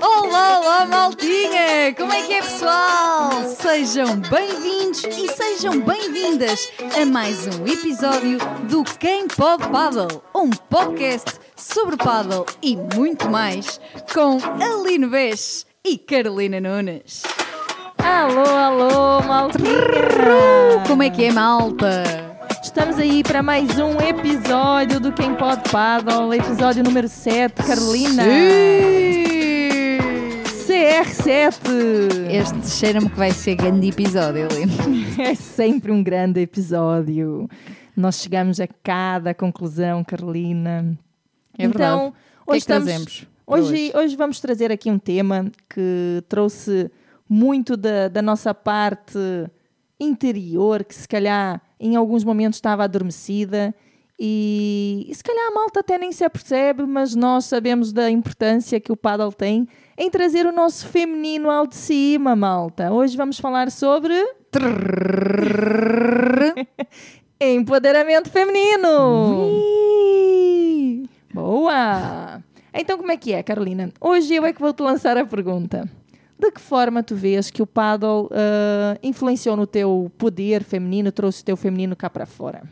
Olá, olá, maltinha! Como é que é, pessoal? Sejam bem-vindos e sejam bem-vindas a mais um episódio do Quem Pode Paddle, um podcast sobre paddle e muito mais, com Aline Vez e Carolina Nunes. Alô, alô, maltinha! Como é que é, malta? Estamos aí para mais um episódio do Quem Pode Paddle, episódio número 7, Carolina. Sim! CR7. Este cheira-me que vai ser grande episódio, Aline. É sempre um grande episódio. Nós chegamos a cada conclusão, Carolina. É verdade. Então, que é hoje, que estamos, hoje, hoje? hoje vamos trazer aqui um tema que trouxe muito da, da nossa parte interior, que se calhar em alguns momentos estava adormecida e, e se calhar a malta até nem se apercebe, mas nós sabemos da importância que o paddle tem em trazer o nosso feminino ao de cima, malta. Hoje vamos falar sobre empoderamento feminino. Boa! Então como é que é, Carolina? Hoje eu é que vou te lançar a pergunta. De que forma tu vês que o paddle ah, influenciou no teu poder feminino, trouxe o teu feminino cá para fora?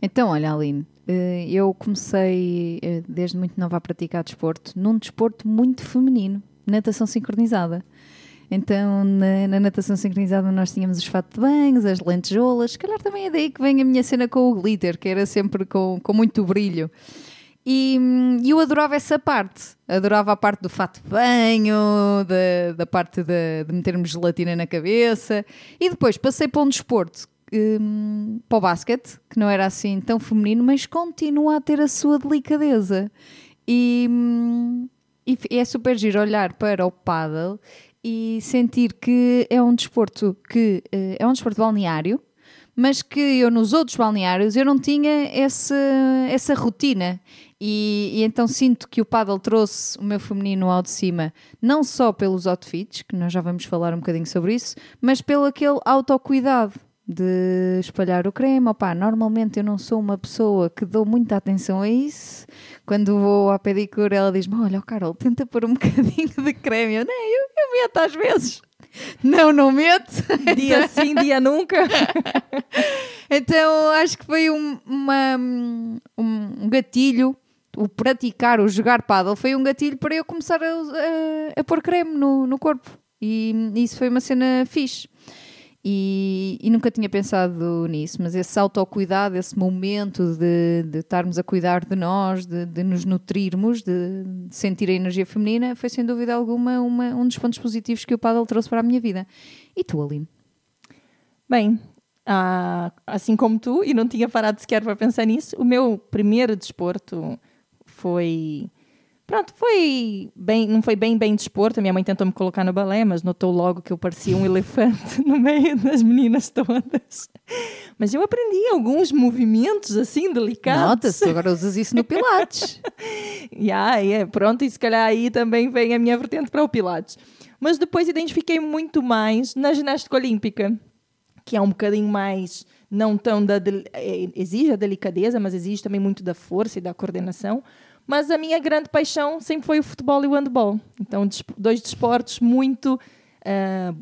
Então, olha, Aline, eh, eu comecei eh, desde muito nova a praticar desporto, num desporto muito feminino, natação sincronizada. Então, na, na natação sincronizada, nós tínhamos os fatos de banhos, as lentejoulas. Se calhar também é daí que vem a minha cena com o glitter, que era sempre com, com muito brilho. E eu adorava essa parte. Adorava a parte do fato de banho, da, da parte de, de metermos gelatina na cabeça. E depois passei para um desporto, hum, para o basquete, que não era assim tão feminino, mas continua a ter a sua delicadeza. E, hum, e é super giro olhar para o paddle e sentir que é um desporto que eh, é um desporto balneário, mas que eu nos outros balneários eu não tinha essa, essa rotina. E, e então sinto que o paddle trouxe o meu feminino ao de cima, não só pelos outfits, que nós já vamos falar um bocadinho sobre isso, mas pelo aquele autocuidado de espalhar o creme. Opa, normalmente eu não sou uma pessoa que dou muita atenção a isso. Quando vou à pedicure, ela diz-me: Olha, ó, Carol, tenta pôr um bocadinho de creme. Eu, nem, eu, eu meto às vezes. Não, não meto. Dia sim, dia nunca. Então acho que foi um, uma- um, gatilho. O praticar, o jogar paddle foi um gatilho para eu começar a, a- a pôr creme no, no corpo. E isso foi uma cena fixe. E, e nunca tinha pensado nisso, mas esse autocuidado, esse momento de, de estarmos a cuidar de nós, de, de nos nutrirmos, de, de sentir a energia feminina, foi sem dúvida alguma uma- um dos pontos positivos que o paddle trouxe para a minha vida. E tu, Aline? Bem, ah, assim como tu, e não tinha parado sequer para pensar nisso, o meu primeiro desporto foi. Pronto, foi bem, não foi bem bem desporto. A minha mãe tentou me colocar no balé, mas notou logo que eu parecia um elefante no meio das meninas todas. Mas eu aprendi alguns movimentos assim delicados. Nota-se, agora usas isso no Pilates. E aí, é, pronto, e se calhar aí também vem a minha vertente para o Pilates. Mas depois identifiquei muito mais na ginástica olímpica, que é um bocadinho mais, não tão da. eh, exige a delicadeza, mas exige também muito da força e da coordenação. Mas a minha grande paixão sempre foi o futebol e o handball. Então, dois desportos muito. ah,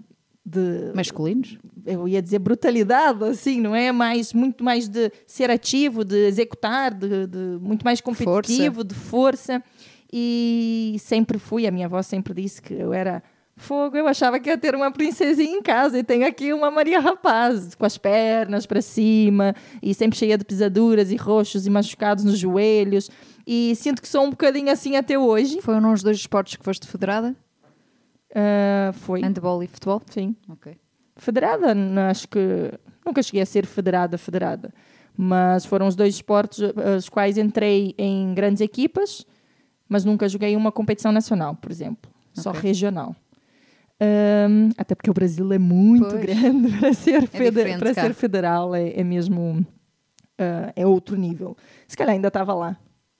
de Masculinos? eu ia dizer brutalidade, assim, não é? Mais, muito mais de ser ativo, de executar, de, de- muito mais competitivo, de força. E sempre fui, a minha avó sempre disse que eu era fogo, eu achava que ia ter uma princesinha em casa e tenho aqui uma Maria Rapaz, com as pernas para cima e sempre cheia de pisaduras e roxos e machucados nos joelhos. E sinto que sou um bocadinho assim até hoje. Foram os dois esportes que foste federada? Ah, foi, Handball e futebol? sim. Ok. Federada, acho que nunca cheguei a ser federada, federada. Mas foram os dois esportes eh, os quais entrei em grandes equipas, mas nunca joguei uma competição nacional, por exemplo. Só Ok. regional. Ahm, até porque o Brasil é muito Pois. grande para ser, diferente para ser federal, é, é mesmo ah, é outro nível. Se calhar ainda estava lá.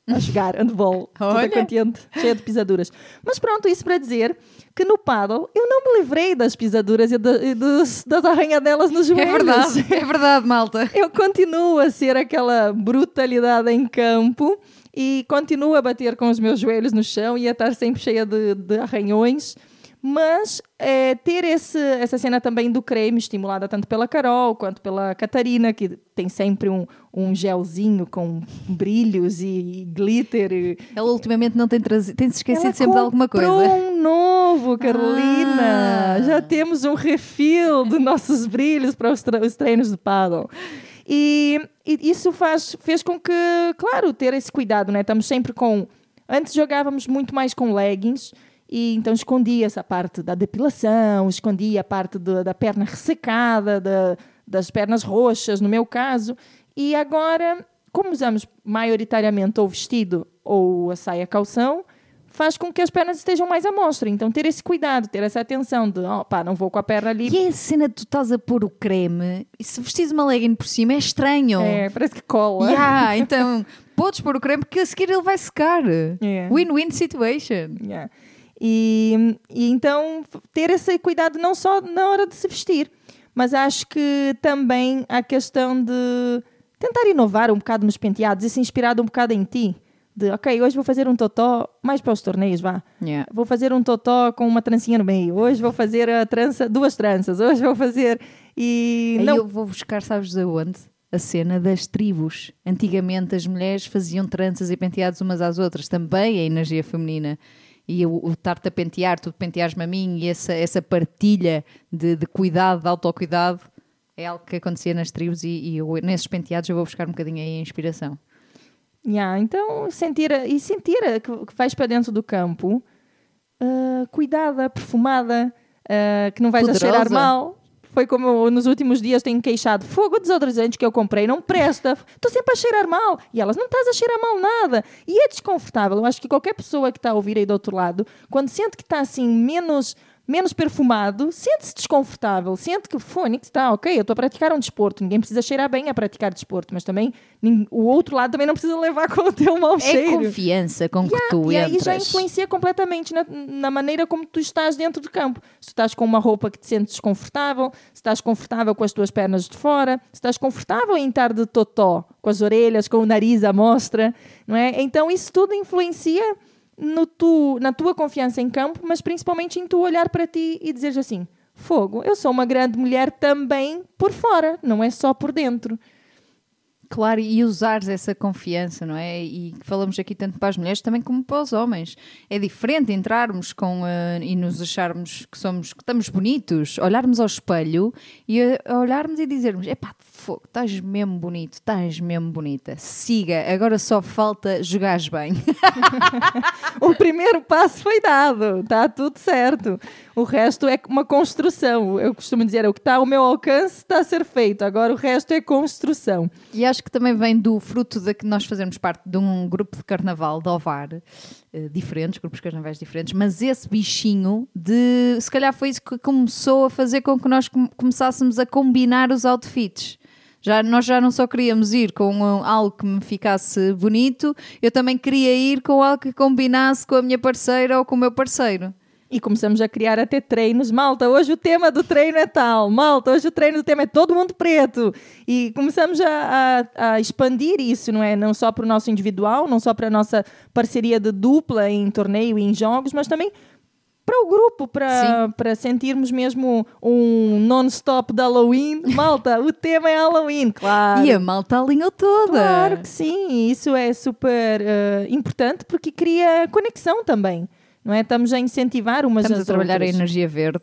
a jogar handball, toda contente, cheia de pisaduras. Mas pronto, isso para dizer que no paddle eu não me livrei das pisaduras e, de, e dos, das arranhadelas nos joelhos. É verdade, é verdade, malta. Eu continuo a ser aquela brutalidade em campo e continuo a bater com os meus joelhos no chão e a estar sempre cheia de, de arranhões. Mas é, ter esse, essa cena também do creme, estimulada tanto pela Carol quanto pela Catarina, que tem sempre um, um gelzinho com brilhos e, e glitter. Ela ultimamente não tem trazido, tem se esquecido sempre de alguma coisa. um novo, Carolina! Ah. Já temos um refil dos nossos brilhos para os, os treinos do paddle. E, e, isso faz, fez com que, claro, ter esse cuidado, né? Estamos sempre com. Antes jogávamos muito mais com leggings e então escondia essa parte da depilação, escondia a parte do, da perna ressecada, da, das pernas roxas, no meu caso. E agora, como usamos maioritariamente ou vestido ou a saia calção, faz com que as pernas estejam mais à mostra. Então, ter esse cuidado, ter essa atenção de, oh, pá, não vou com a perna ali. E a cena de tu estás a pôr o creme e se vestires uma legging por cima é estranho. É, parece que cola. Yeah, então, podes pôr o creme porque a seguir ele vai secar. Win-win situation. Yeah. E, e então ter esse cuidado não só na hora de se vestir, mas acho que também a questão de tentar inovar um bocado nos penteados e se inspirar um bocado em ti. De, ok, hoje vou fazer um totó mais para os torneios, vá. Yeah. Vou fazer um totó com uma trancinha no meio. Hoje vou fazer a trança, duas tranças. Hoje vou fazer e Aí não... eu vou buscar, sabes de onde? A cena das tribos. Antigamente as mulheres faziam tranças e penteados umas às outras. Também a energia feminina e o, o estar-te a pentear, tu penteares-me a mim e essa, essa partilha de, de cuidado, de autocuidado, é algo que acontecia nas tribos e, e eu, nesses penteados eu vou buscar um bocadinho aí a inspiração. Yeah, então, sentir, e sentir que, que vais para dentro do campo, uh, cuidada, perfumada, uh, que não vais Poderosa. a cheirar mal, foi como nos últimos dias tenho queixado. Fogo desodorizante que eu comprei não presta. Estou sempre a cheirar mal. E elas, não estás a cheirar mal nada. E é desconfortável. Eu acho que qualquer pessoa que está a ouvir aí do outro lado, quando sente que está assim menos menos perfumado, sente-se desconfortável, sente que Fônix está ok, eu estou a praticar um desporto, ninguém precisa cheirar bem a praticar desporto, mas também o outro lado também não precisa levar com o teu mau é cheiro. É confiança com que tu entras. E aí já influencia completamente na, na, maneira como tu estás dentro do campo. Se estás com uma roupa que te sentes desconfortável, se estás confortável com as tuas pernas de fora, se estás confortável em estar de totó, com as orelhas, com o nariz à mostra, não é? Então isso tudo influencia no tu, na tua confiança em campo, mas principalmente em tu olhar para ti e dizer assim: fogo, eu sou uma grande mulher também por fora, não é só por dentro. Claro, e usares essa confiança, não é? E falamos aqui tanto para as mulheres também como para os homens. É diferente entrarmos com uh, e nos acharmos que somos que estamos bonitos, olharmos ao espelho e uh, olharmos e dizermos: epá, fogo, estás mesmo bonito, estás mesmo bonita. Siga, agora só falta jogares bem. o primeiro passo foi dado, está tudo certo. O resto é uma construção. Eu costumo dizer, o que está ao meu alcance está a ser feito. Agora o resto é construção. E acho que também vem do fruto de que nós fazemos parte de um grupo de carnaval de Ovar, uh, diferentes, grupos carnavais diferentes, mas esse bichinho de. Se calhar foi isso que começou a fazer com que nós começássemos a combinar os outfits. Já, nós já não só queríamos ir com algo que me ficasse bonito, eu também queria ir com algo que combinasse com a minha parceira ou com o meu parceiro. E começamos a criar até treinos. Malta, hoje o tema do treino é tal. Malta, hoje o treino do tema é todo mundo preto. E começamos a, a, a expandir isso, não é? Não só para o nosso individual, não só para a nossa parceria de dupla em torneio e em jogos, mas também para o grupo, para, para sentirmos mesmo um non-stop de Halloween. Malta, o tema é Halloween, claro. E a malta alinhou toda. Claro que sim, isso é super uh, importante porque cria conexão também não é? Estamos a incentivar umas Estamos a trabalhar outras. a energia verde.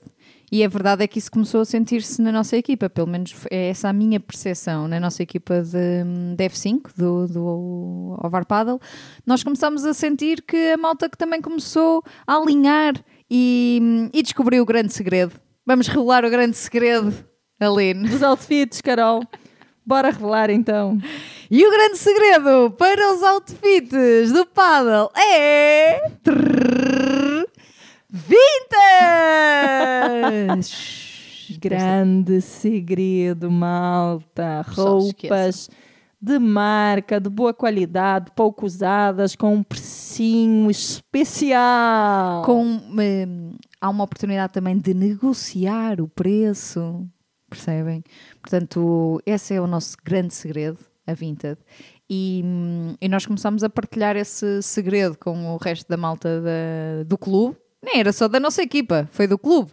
E a verdade é que isso começou a sentir-se na nossa equipa, pelo menos é essa a minha percepção, na nossa equipa de, de F5, do, do Ovar Paddle. Nós começamos a sentir que a malta que também começou a alinhar e, e descobriu o grande segredo. Vamos revelar o grande segredo, Aline. Dos outfits, Carol. Bora revelar então. E o grande segredo para os outfits do paddle é. Vintage! grande segredo, malta. Roupas de marca, de boa qualidade, pouco usadas, com um precinho especial. Com, hum, há uma oportunidade também de negociar o preço, percebem? Portanto, esse é o nosso grande segredo, a Vinted. E, hum, e nós começamos a partilhar esse segredo com o resto da malta da, do clube. Nem era só da nossa equipa, foi do clube.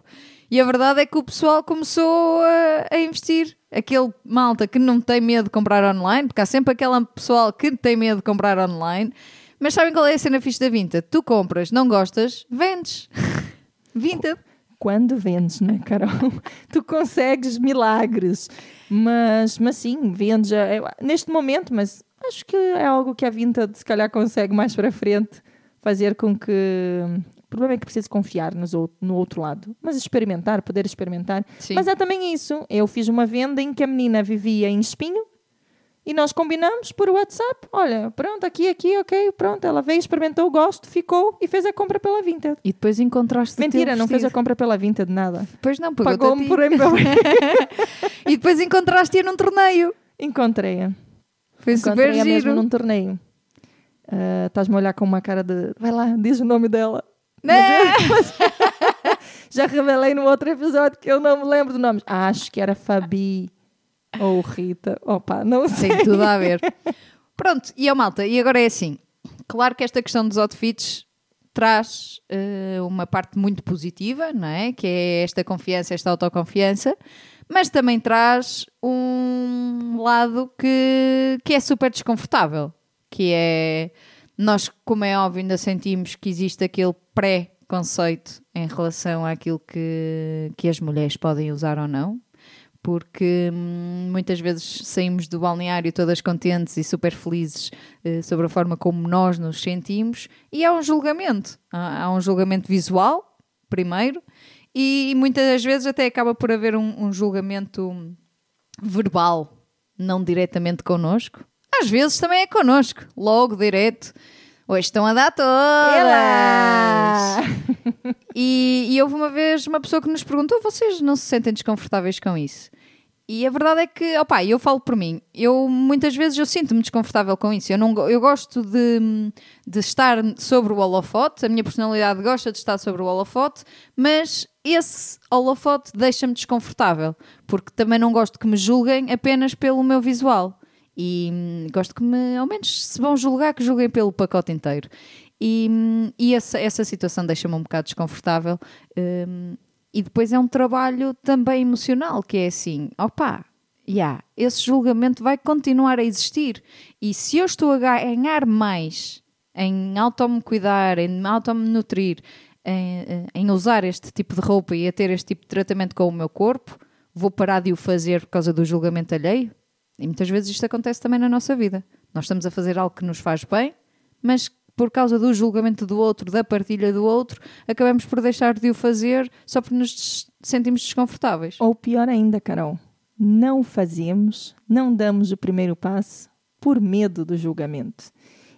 E a verdade é que o pessoal começou a, a, investir. Aquele malta que não tem medo de comprar online, porque há sempre aquele pessoal que tem medo de comprar online. Mas sabem qual é a cena fixe da Vinted? Tu compras, não gostas, vendes. Vinted. Quando vendes, né, Carol? tu consegues milagres. Mas, mas sim, vendes neste momento, mas acho que é algo que a Vinted se calhar consegue mais para frente fazer com que o problema é que preciso confiar nos, no outro lado. Mas experimentar, poder experimentar. Sim. Mas é também isso. Eu fiz uma venda em que a menina vivia em Espinho e nós combinamos por WhatsApp. Olha, pronto, aqui, aqui, ok, pronto. Ela veio, experimentou, gosto, ficou e fez a compra pela Vinted. E depois encontraste Mentira, não fez a compra pela Vinted, nada. Pois não, pagou-me por E depois encontraste-a num torneio. Encontrei-a. Foi Encontrei super giro. mesmo num torneio. Uh, Estás-me a olhar com uma cara de. Vai lá, diz o nome dela. Né? Mas, já revelei no outro episódio que eu não me lembro do nome. Acho que era Fabi ou Rita. Opa, não sei. Tem tudo a ver. Pronto, e a malta, e agora é assim. Claro que esta questão dos outfits traz uh, uma parte muito positiva, não é? Que é esta confiança, esta autoconfiança, mas também traz um lado que, que é super desconfortável, que é nós, como é óbvio, ainda sentimos que existe aquele pré-conceito em relação àquilo que, que as mulheres podem usar ou não, porque hum, muitas vezes saímos do balneário todas contentes e super felizes uh, sobre a forma como nós nos sentimos, e há um julgamento. Há, há um julgamento visual, primeiro, e, e, muitas vezes até acaba por haver um, um julgamento verbal, não diretamente connosco, às vezes também é connosco, logo direto. Hoje estão a dar todas! e, e houve uma vez uma pessoa que nos perguntou: vocês não se sentem desconfortáveis com isso? E a verdade é que, opá, eu falo por mim, eu muitas vezes eu sinto-me desconfortável com isso. Eu, não, eu gosto de, de estar sobre o holofote, a minha personalidade gosta de estar sobre o holofote, mas esse holofote deixa-me desconfortável, porque também não gosto que me julguem apenas pelo meu visual. E hum, gosto que me, ao menos, se vão julgar, que julguem pelo pacote inteiro. E, hum, e essa, essa situação deixa-me um bocado desconfortável. Um, e depois é um trabalho também emocional, que é assim, opá, yeah, esse julgamento vai continuar a existir. E se eu estou a ganhar mais em auto-me cuidar, em auto-me nutrir, em, em, usar este tipo de roupa e a ter este tipo de tratamento com o meu corpo, vou parar de o fazer por causa do julgamento alheio? E muitas vezes isto acontece também na nossa vida. Nós estamos a fazer algo que nos faz bem, mas por causa do julgamento do outro, da partilha do outro, acabamos por deixar de o fazer só porque nos sentimos desconfortáveis. Ou pior ainda, Carol, não fazemos, não damos o primeiro passo por medo do julgamento.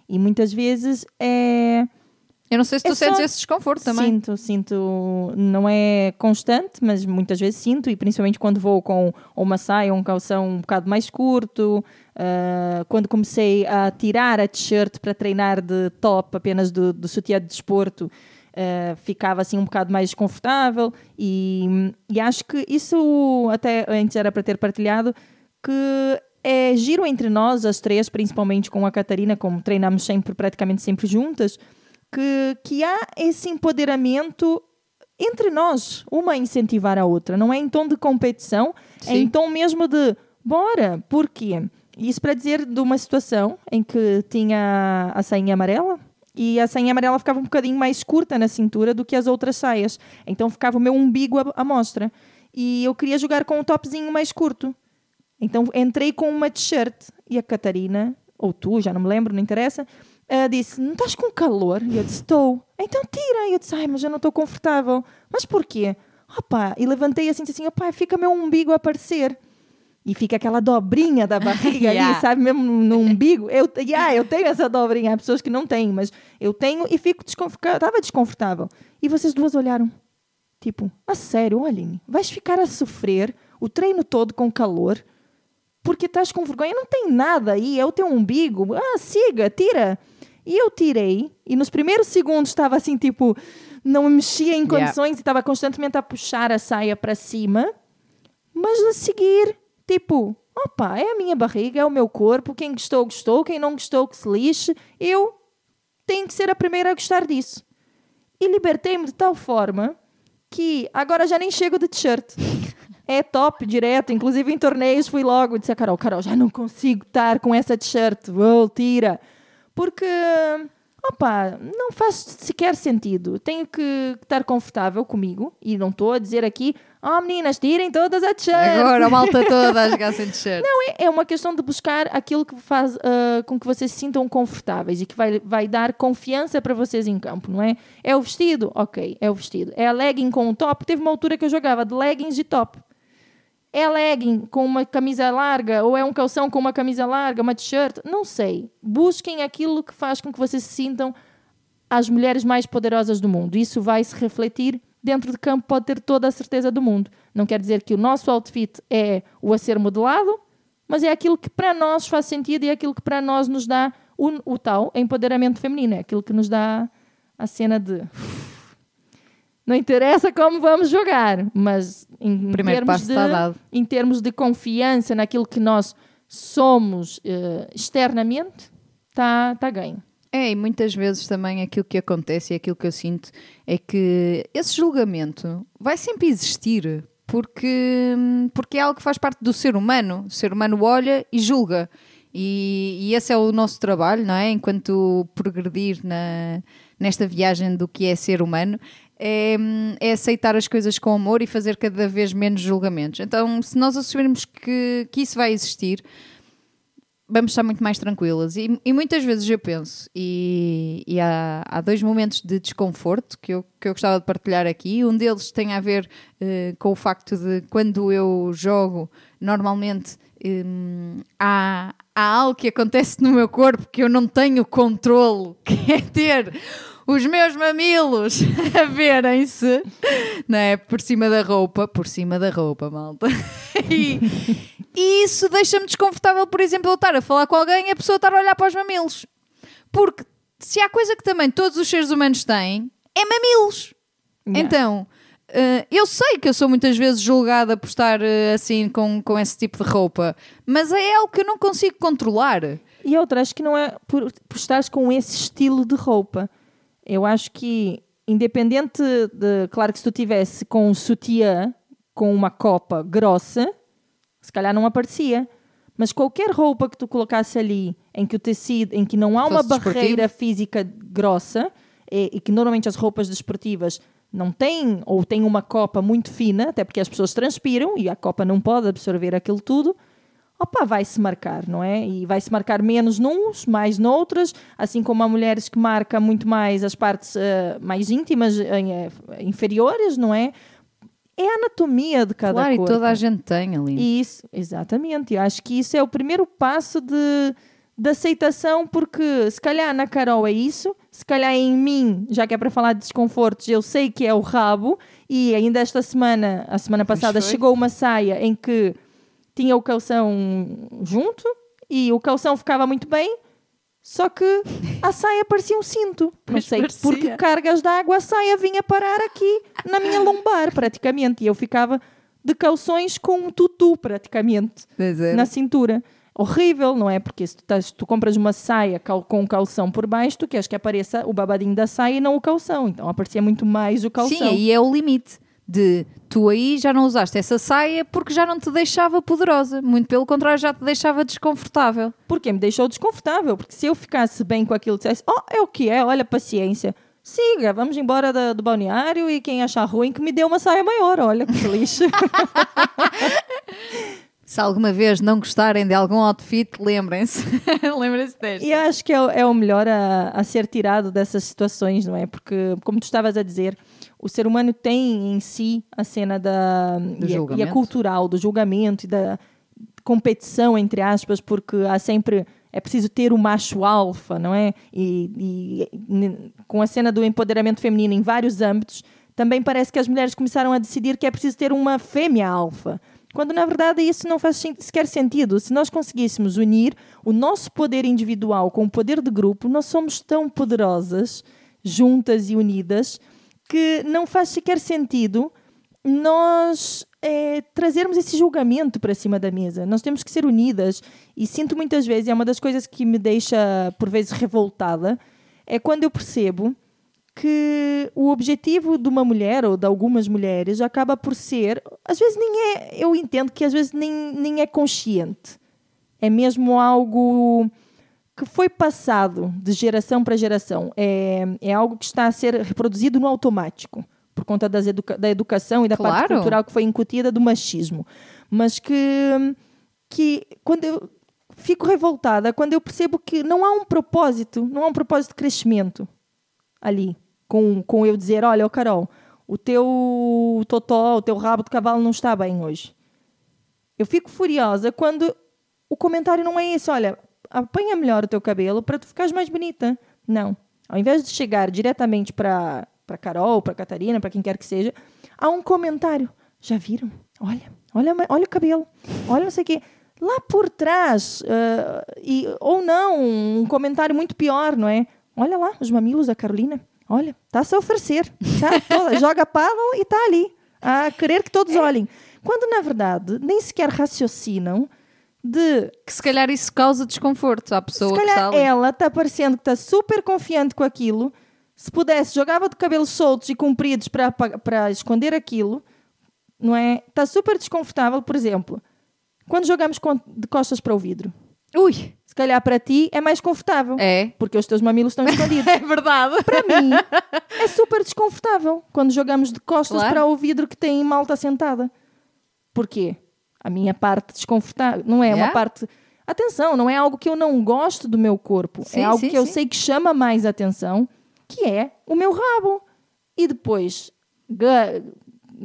E muitas vezes é eu não sei se tu é sentes só... esse desconforto também. Sinto, sinto. Não é constante, mas muitas vezes sinto, e principalmente quando vou com uma saia ou um calção um bocado mais curto. Uh, quando comecei a tirar a t-shirt para treinar de top, apenas do, do sutiã de desporto, uh, ficava assim um bocado mais desconfortável. E, e acho que isso até antes era para ter partilhado que é giro entre nós, as três, principalmente com a Catarina, como treinamos sempre, praticamente sempre juntas que, que há esse empoderamento entre nós, uma a incentivar a outra. Não é em tom de competição, Sim. é em tom mesmo de bora. Por quê? Isso para dizer de uma situação em que tinha a sainha amarela e a sainha amarela ficava um bocadinho mais curta na cintura do que as outras saias. Então ficava o meu umbigo à mostra. E eu queria jogar com um topzinho mais curto. Então entrei com uma t-shirt e a Catarina, ou tu, já não me lembro, não interessa, uh, disse: Não estás com calor? E eu disse: Estou. Então tira. E eu disse: Ai, mas eu não estou confortável. Mas porquê? Opa, e levantei assim, assim: Opa, fica meu umbigo a aparecer. E fica aquela dobrinha da barriga yeah. ali, sabe? Mesmo no umbigo. Eu, yeah, eu tenho essa dobrinha. Há pessoas que não têm, mas eu tenho e fico desconfortável. Estava desconfortável. E vocês duas olharam. Tipo, a sério, Aline, vais ficar a sofrer o treino todo com calor porque estás com vergonha. Não tem nada aí, é o teu umbigo. Ah, siga, tira. E eu tirei, e nos primeiros segundos estava assim, tipo, não me mexia em condições yeah. e estava constantemente a puxar a saia para cima. Mas a seguir, tipo, opa, é a minha barriga, é o meu corpo, quem gostou, gostou, quem não gostou, que se lixe. Eu tenho que ser a primeira a gostar disso. E libertei-me de tal forma que agora já nem chego de t-shirt. É top, direto. Inclusive em torneios fui logo. Disse a Carol, Carol, já não consigo estar com essa t-shirt. Vou, tira. Porque, opa, não faz sequer sentido. Tenho que estar confortável comigo. E não estou a dizer aqui, oh meninas, tirem todas a t-shirt. Agora a malta toda a jogar sem t-shirt. Não, é, é uma questão de buscar aquilo que faz uh, com que vocês se sintam confortáveis e que vai, vai dar confiança para vocês em campo, não é? É o vestido? Ok, é o vestido. É a legging com o top? Teve uma altura que eu jogava de leggings e top. É legging com uma camisa larga ou é um calção com uma camisa larga, uma t-shirt? Não sei. Busquem aquilo que faz com que vocês se sintam as mulheres mais poderosas do mundo. Isso vai se refletir dentro de campo, pode ter toda a certeza do mundo. Não quer dizer que o nosso outfit é o a ser modelado, mas é aquilo que para nós faz sentido e é aquilo que para nós nos dá o, o tal empoderamento feminino. É aquilo que nos dá a cena de não interessa como vamos jogar, mas em, termos, de, em termos de confiança naquilo que nós somos uh, externamente, está tá ganho. É, e muitas vezes também aquilo que acontece e aquilo que eu sinto é que esse julgamento vai sempre existir, porque, porque é algo que faz parte do ser humano. O ser humano olha e julga. E, e esse é o nosso trabalho, não é? Enquanto progredir na, nesta viagem do que é ser humano, é, é, aceitar as coisas com amor e fazer cada vez menos julgamentos. Então, se nós assumirmos que, que isso vai existir, vamos estar muito mais tranquilas. E, e muitas vezes eu penso, e, e há, há, dois momentos de desconforto que eu, que eu gostava de partilhar aqui. Um deles tem a ver uh, com o facto de quando eu jogo, normalmente. Um, há, há algo que acontece no meu corpo que eu não tenho controle, que é ter os meus mamilos a verem-se, não é? Por cima da roupa, por cima da roupa, malta. E, e isso deixa-me desconfortável, por exemplo, eu estar a falar com alguém e a pessoa estar a olhar para os mamilos. Porque se há coisa que também todos os seres humanos têm, é mamilos. Yeah. Então, uh, eu sei que eu sou muitas vezes julgada por estar uh, assim com, com esse tipo de roupa, mas é algo que eu não consigo controlar. E outra, acho que não é por, por estares com esse estilo de roupa. Eu acho que, independente de. Claro que se tu tivesse com um sutiã, com uma copa grossa, se calhar não aparecia. Mas qualquer roupa que tu colocasse ali, em que o tecido, em que não há uma barreira física grossa, e, e, que normalmente as roupas desportivas não têm, ou têm uma copa muito fina, até porque as pessoas transpiram e a copa não pode absorver aquilo tudo, opa, vai-se marcar, não é? E vai-se marcar menos nuns, mais noutras, assim como há mulheres que marcam muito mais as partes uh, mais íntimas, uh, inferiores, não é? É a anatomia de cada claro, corpo. Claro, e toda a gente tem ali. Isso, exatamente. Eu acho que isso é o primeiro passo de, de aceitação, porque se calhar na Carol é isso, se calhar em mim, já que é para falar de desconfortos, eu sei que é o rabo, e ainda esta semana, a semana passada, chegou uma saia em que tinha o calção junto e o calção ficava muito bem, só que a saia parecia um cinto. Não sei parecia. porque cargas de água a saia vinha parar aqui na minha lombar, praticamente. E eu ficava de calções com um tutu, praticamente, na cintura. Horrível, não é? Porque se tu, estás, tu compras uma saia com um calção por baixo, tu queres que apareça o babadinho da saia e não o calção. Então aparecia muito mais o calção. Sim, aí é o limite de tu aí já não usaste essa saia porque já não te deixava poderosa. Muito pelo contrário, já te deixava desconfortável. Porquê? Me deixou desconfortável. Porque se eu ficasse bem com aquilo, dissesse, oh, é o que é, olha, paciência. Siga, vamos embora do, do balneário e quem achar ruim que me dê uma saia maior. Olha que feliz. Se alguma vez não gostarem de algum outfit, lembrem-se. lembrem-se desta. E acho que é, é o melhor a, a, ser tirado dessas situações, não é? Porque, como tu estavas a dizer, o ser humano tem em si a cena da e a, e a, cultural do julgamento e da competição entre aspas porque há sempre é preciso ter o macho alfa não é e, e, com a cena do empoderamento feminino em vários âmbitos também parece que as mulheres começaram a decidir que é preciso ter uma fêmea alfa quando na verdade isso não faz sequer sentido. Se nós conseguíssemos unir o nosso poder individual com o poder de grupo, nós somos tão poderosas, juntas e unidas, que não faz sequer sentido nós é, trazermos esse julgamento para cima da mesa. Nós temos que ser unidas. E sinto muitas vezes, é uma das coisas que me deixa, por vezes, revoltada, é quando eu percebo que o objetivo de uma mulher ou de algumas mulheres acaba por ser, às vezes nem é, eu entendo que às vezes nem, nem é consciente. É mesmo algo que foi passado de geração para geração. É, é algo que está a ser reproduzido no automático, por conta das educa da educação e da claro. parte cultural que foi incutida do machismo. Mas que, que quando eu fico revoltada, quando eu percebo que não há um propósito, não há um propósito de crescimento ali com, com eu dizer: Olha, oh Carol, o teu totó, o teu rabo de cavalo não está bem hoje. Eu fico furiosa quando o comentário não é esse: Olha, apanha melhor o teu cabelo para tu ficares mais bonita. Não. Ao invés de chegar diretamente para para Carol, para Catarina, para quem quer que seja, há um comentário. Já viram? Olha, olha, olha o cabelo. Olha não sei o quê. Lá por trás, uh, e, ou não, um comentário muito pior, não é? Olha lá, os mamilos da Carolina. Olha, está-se a oferecer. Tá toda, joga paddle e está ali, a querer que todos olhem. Quando, na verdade, nem sequer raciocinam de... Que se calhar isso causa desconforto à pessoa se calhar está ela está parecendo que está super confiante com aquilo. Se pudesse, jogava de cabelos soltos e compridos para, para esconder aquilo, não é? Está super desconfortável, por exemplo, quando jogamos de costas para o vidro. Ui! Se calhar para ti é mais confortável. É. Porque os teus mamilos estão escondidos. é verdade. Para mim é super desconfortável quando jogamos de costas claro. para o vidro que tem malta sentada. Porquê? A minha parte desconfortável. Não é yeah. uma parte. Atenção, não é algo que eu não gosto do meu corpo. Sim, é algo sim, que eu sim. sei que chama mais atenção, que é o meu rabo. E depois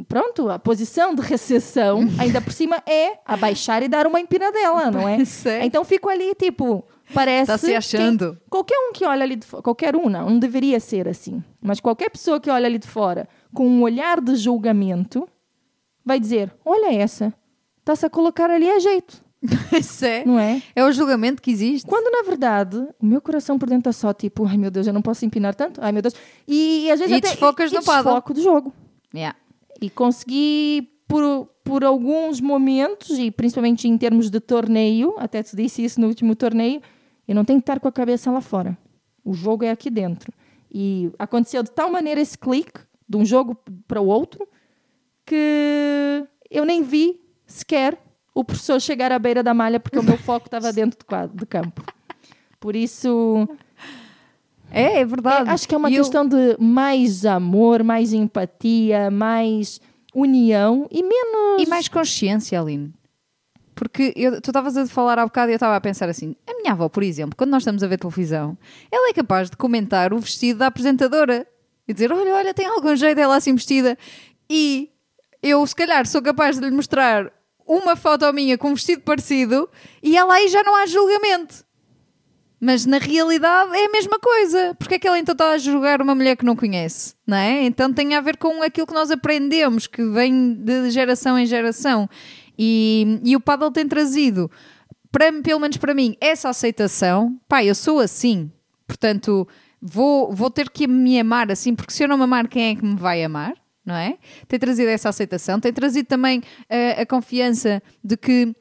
pronto, a posição de recessão, ainda por cima, é abaixar e dar uma empinadela, não é? Então fico ali, tipo, parece. Está se achando. qualquer um que olha ali de fora, qualquer um, não, não deveria ser assim. Mas qualquer pessoa que olha ali de fora com um olhar de julgamento vai dizer: Olha essa, está-se a colocar ali a jeito. Isso é. Não é? É o julgamento que existe. Quando, na verdade, o meu coração por dentro está só tipo, ai meu Deus, eu não posso empinar tanto. Ai meu Deus. E, e às vezes e até. Desfocas e, no e desfoco do jogo. Yeah. E consegui, por, por alguns momentos, e principalmente em termos de torneio, até te disse isso no último torneio, eu não tenho que estar com a cabeça lá fora. O jogo é aqui dentro. E aconteceu de tal maneira esse clique, de um jogo para o outro, que eu nem vi sequer o professor chegar à beira da malha porque o meu foco estava dentro de, quadro, campo. Por isso. É, é verdade. É, acho que é uma e questão eu... de mais amor, mais empatia, mais união e menos. E mais consciência, Aline. Porque eu, tu estavas a falar há bocado e eu estava a pensar assim: a minha avó, por exemplo, quando nós estamos a ver televisão, ela é capaz de comentar o vestido da apresentadora e dizer: olha, olha, tem algum jeito dela assim vestida. E eu, se calhar, sou capaz de lhe mostrar uma foto minha com um vestido parecido e ela aí já não há julgamento. Mas na realidade é a mesma coisa. Porque é que ela então está a julgar uma mulher que não conhece? Não é? Então tem a ver com aquilo que nós aprendemos, que vem de geração em geração. E, e o paddle tem trazido, para, pelo menos para mim, essa aceitação. Pá, eu sou assim. Portanto, vou, vou ter que me amar assim, porque se eu não me amar, quem é que me vai amar? Não é? Tem trazido essa aceitação, tem trazido também uh, a confiança de que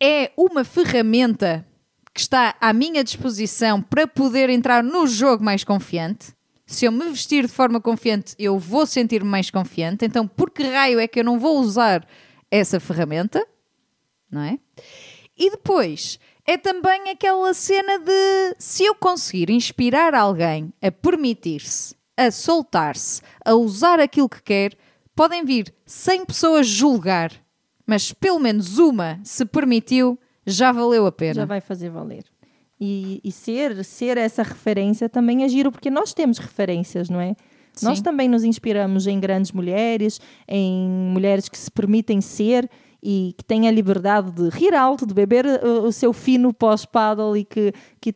é uma ferramenta que está à minha disposição para poder entrar no jogo mais confiante. Se eu me vestir de forma confiante, eu vou sentir-me mais confiante. Então, por que raio é que eu não vou usar essa ferramenta? Não é? E depois, é também aquela cena de se eu conseguir inspirar alguém a permitir-se, a soltar-se, a usar aquilo que quer, podem vir 100 pessoas julgar, mas pelo menos uma se permitiu já valeu a pena. Já vai fazer valer. E, e ser, ser essa referência também é giro, porque nós temos referências, não é? Sim. Nós também nos inspiramos em grandes mulheres, em mulheres que se permitem ser e que têm a liberdade de rir alto, de beber o, o seu fino pós-paddle e que, que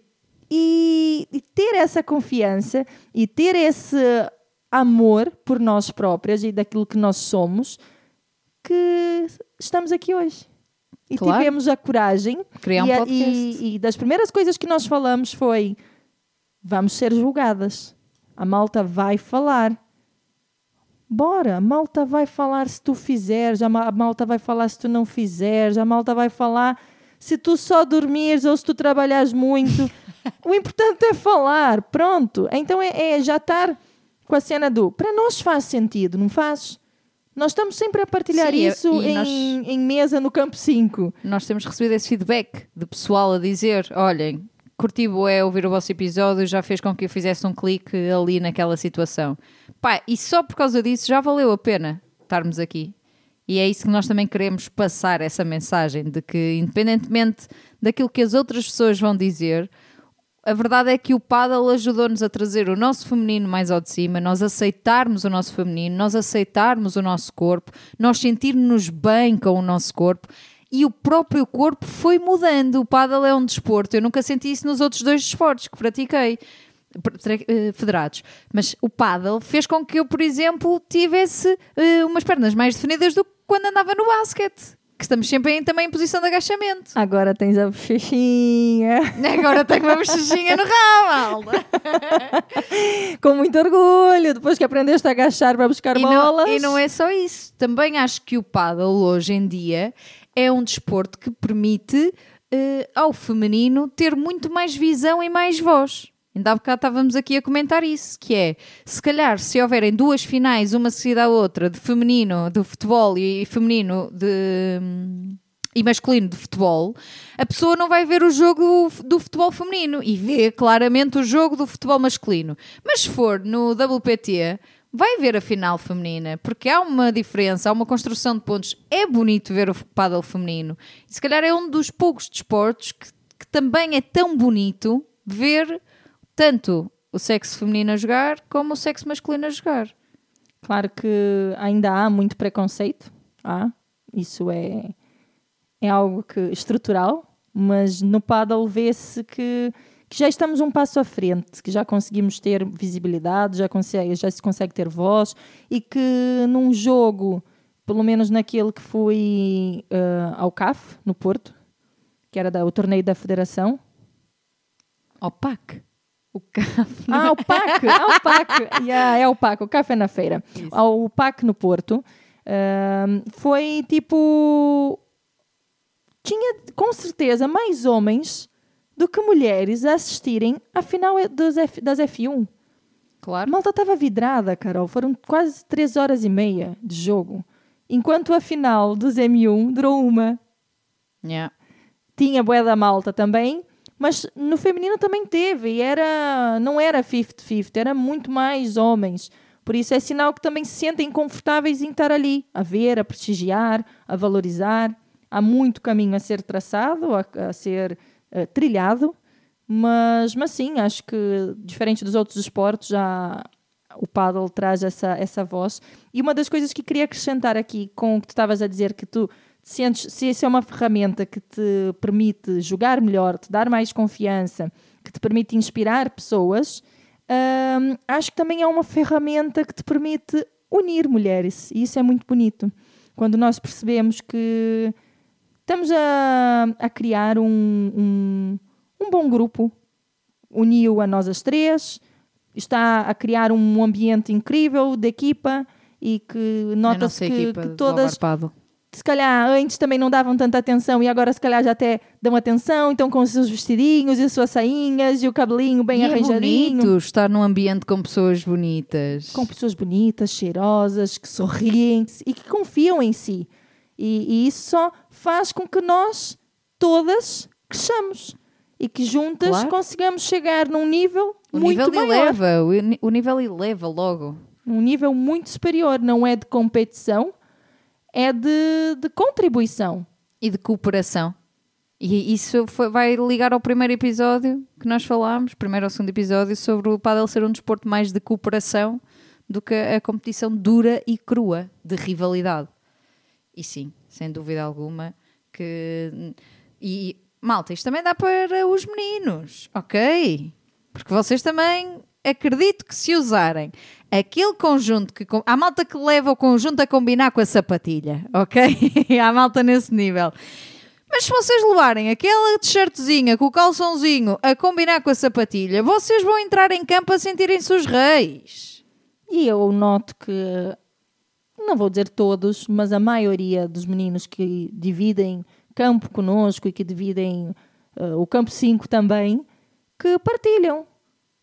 e, e, ter essa confiança e ter esse amor por nós próprias e daquilo que nós somos que estamos aqui hoje. E Claro. tivemos a coragem. Criar um e, podcast. e, e das primeiras coisas que nós falamos foi: vamos ser julgadas. A malta vai falar. Bora, a malta vai falar se tu fizeres, a malta vai falar se tu não fizeres, a malta vai falar se tu só dormires ou se tu trabalhares muito. o importante é falar, pronto. Então é, é já estar com a cena do para nós faz sentido, não faz? Nós estamos sempre a partilhar Sim, isso em, nós- em mesa no campo 5. Nós temos recebido esse feedback de pessoal a dizer: olhem, curti é ouvir o vosso episódio, já fez com que eu fizesse um clique ali naquela situação. Pá, e só por causa disso já valeu a pena estarmos aqui. E é isso que nós também queremos passar essa mensagem de que, independentemente daquilo que as outras pessoas vão dizer, a verdade é que o paddle ajudou-nos a trazer o nosso feminino mais ao de cima, nós aceitarmos o nosso feminino, nós aceitarmos o nosso corpo, nós sentirmos bem com o nosso corpo e o próprio corpo foi mudando. O paddle é um desporto, eu nunca senti isso nos outros dois desportos que pratiquei. eh, Federados, mas o paddle fez com que eu, por exemplo, tivesse eh, umas pernas mais definidas do que quando andava no basquete, que estamos sempre em, também em posição de agachamento. Agora tens a bochechinha. Agora tenho uma bochechinha no rabo, Alda. Com muito orgulho, depois que aprendeste a agachar para buscar E bolas. não, e não é só isso. Também acho que o paddle hoje em dia é um desporto que permite eh, ao feminino ter muito mais visão e mais voz. Ainda há bocado estávamos aqui a comentar isso, que é, se calhar, se houverem duas finais, uma seguida à outra, de feminino, do futebol e feminino de... E masculino de futebol, a pessoa não vai ver o jogo do futebol feminino e vê claramente o jogo do futebol masculino. Mas se for no WPT, vai ver a final feminina, porque há uma diferença, há uma construção de pontos. É bonito ver o paddle feminino. E se calhar é um dos poucos desportos que, que também é tão bonito ver tanto o sexo feminino a jogar como o sexo masculino a jogar. Claro que ainda há muito preconceito. Há. Isso é, é algo que estrutural, mas no paddle vê-se que, que já estamos um passo à frente, que já conseguimos ter visibilidade, já, consegue, já se consegue ter voz e que num jogo, pelo menos naquele que fui eh, ao CAF, no Porto, que era da- o torneio da Federação, Opac. O CAF. Ah, o PAC! Ah, o PAC! Yeah, é o PAC, o Café na Feira. Ah, O PAC no Porto ahm, foi tipo. Tinha com certeza mais homens do que mulheres a assistirem à final dos F- das F1. A Claro. malta estava vidrada, Carol. Foram quase 3 horas e meia de jogo. Enquanto a final dos M1 durou uma. Yeah. Tinha bué da malta também, mas no feminino também teve, era, não era 50-50, era muito mais homens. Por isso é sinal que também se sentem confortáveis em estar ali, a ver, a prestigiar, a valorizar. Há muito caminho a ser traçado, a, a ser eh, trilhado, mas, mas sim, acho que diferente dos outros esportes, já o paddle traz essa, essa voz. E uma das coisas que queria acrescentar aqui com o que tu estavas a dizer, que tu sentes, se isso é uma ferramenta que te permite jogar melhor, te dar mais confiança, que te permite inspirar pessoas, hum, acho que também é uma ferramenta que te permite unir mulheres. E isso é muito bonito. Quando nós percebemos que estamos a, a criar um, um, um bom grupo, uniu a nós as três, está a criar um ambiente incrível de equipa e que nota-se que, que todas. Se calhar antes também não davam tanta atenção e agora se calhar já até dão atenção, então com os seus vestidinhos e as suas sainhas e o cabelinho bem E é arranjadinho. bonito estar num ambiente com pessoas bonitas. com pessoas bonitas, cheirosas, que sorriem e que confiam em si. E, e isso só faz com que nós todas cresçamos e que juntas Claro. consigamos chegar num nível O muito nível maior, eleva, o o nível eleva logo. um nível muito superior. Não é de competição, é de, de contribuição. E de cooperação. E isso foi- vai ligar ao primeiro episódio que nós falámos, primeiro ou segundo episódio, sobre o paddle ser um desporto mais de cooperação do que a competição dura e crua de rivalidade. E sim, sem dúvida alguma que... E, malta, isto também dá para os meninos, ok? Porque vocês também acredito que se usarem aquele conjunto que. Há malta que leva o conjunto a combinar com a sapatilha, ok? há malta nesse nível. Mas se vocês levarem aquela t-shirtzinha com o calçãozinho a combinar com a sapatilha, vocês vão entrar em campo a sentirem-se os reis. E eu noto que, não vou dizer todos, mas a maioria dos meninos que dividem campo conosco e que dividem uh, o campo 5 também, que partilham.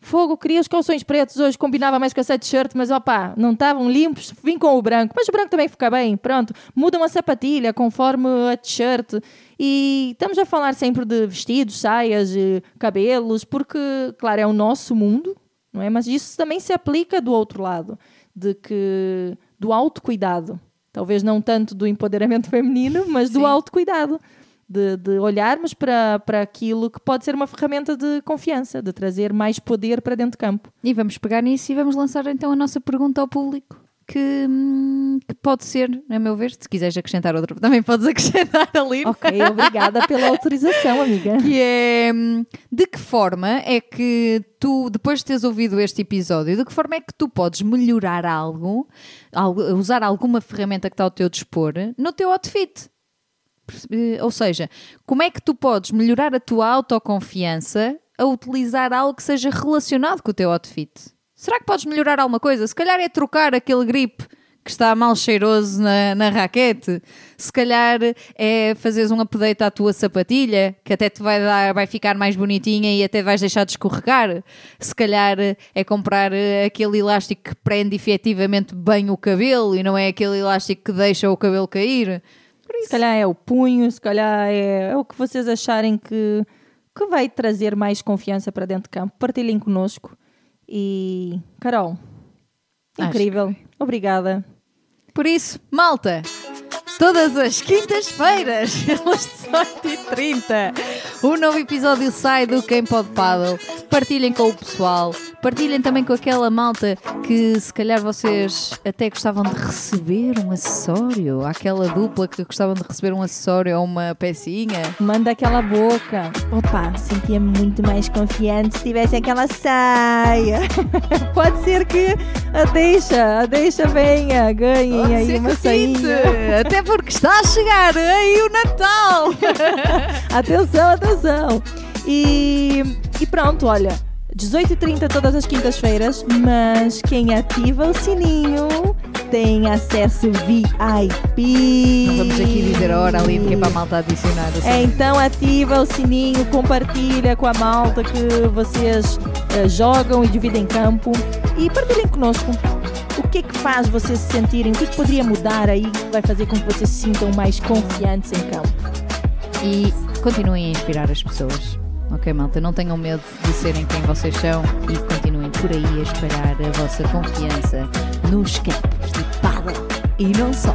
Fogo, queria os calções pretos hoje, combinava mais com essa t-shirt, mas opá, não estavam limpos, vim com o branco. Mas o branco também fica bem, pronto. Mudam a sapatilha conforme a t-shirt. E estamos a falar sempre de vestidos, saias, cabelos, porque, claro, é o nosso mundo, não é? Mas isso também se aplica do outro lado, de que do autocuidado. Talvez não tanto do empoderamento feminino, mas do autocuidado de, de olharmos para, para aquilo que pode ser uma ferramenta de confiança, de trazer mais poder para dentro de campo. E vamos pegar nisso e vamos lançar então a nossa pergunta ao público. Que, hum, que, pode ser, a meu ver, se quiseres acrescentar outra, também podes acrescentar ali. Ok, obrigada pela autorização, amiga. Que é hum, de que forma é que tu, depois de teres ouvido este episódio, de que forma é que tu podes melhorar algo, usar alguma ferramenta que está ao teu dispor no teu outfit? Eh, ou seja, como é que tu podes melhorar a tua autoconfiança a utilizar algo que seja relacionado com o teu outfit? Será que podes melhorar alguma coisa? Se calhar é trocar aquele grip que está mal cheiroso na, na raquete. Se calhar é fazeres um update à tua sapatilha, que até te vai, dar, vai ficar mais bonitinha e até vais deixar de escorregar. Se calhar é comprar aquele elástico que prende efetivamente bem o cabelo e não é aquele elástico que deixa o cabelo cair. Se calhar é o punho, se calhar é, é o que vocês acharem que, que vai trazer mais confiança para dentro de campo. Partilhem connosco. E, Carol, incrível. Obrigada. Por isso, malta, todas as quintas-feiras, às 18h30, um novo episódio sai do Quem Pode Paddle. Partilhem com o pessoal, partilhem também com aquela malta que se calhar vocês até gostavam de receber um acessório, aquela dupla que gostavam de receber um acessório ou uma pecinha. Manda aquela boca. Opa, sentia-me muito mais confiante se tivesse aquela saia. Pode ser que a deixa, a deixa venha, ganhem Pode aí uma sainha. Até porque está a chegar aí o Natal. atenção, atenção. E, e pronto, olha. 18h30 todas as quintas-feiras, mas quem ativa o sininho tem acesso VIP. Não vamos aqui dizer a hora ali de que é para a malta adicionar. Assim. É, então ativa o sininho, compartilha com a malta que vocês uh, jogam e dividem campo e partilhem connosco. Que é que faz vocês se sentirem? O que, é que poderia mudar aí que vai fazer com que vocês se sintam mais confiantes em campo? E continuem a inspirar as pessoas. Ok, malta, não tenham medo de serem quem vocês são e continuem por aí a espalhar a vossa confiança nos campos de paddle e não só.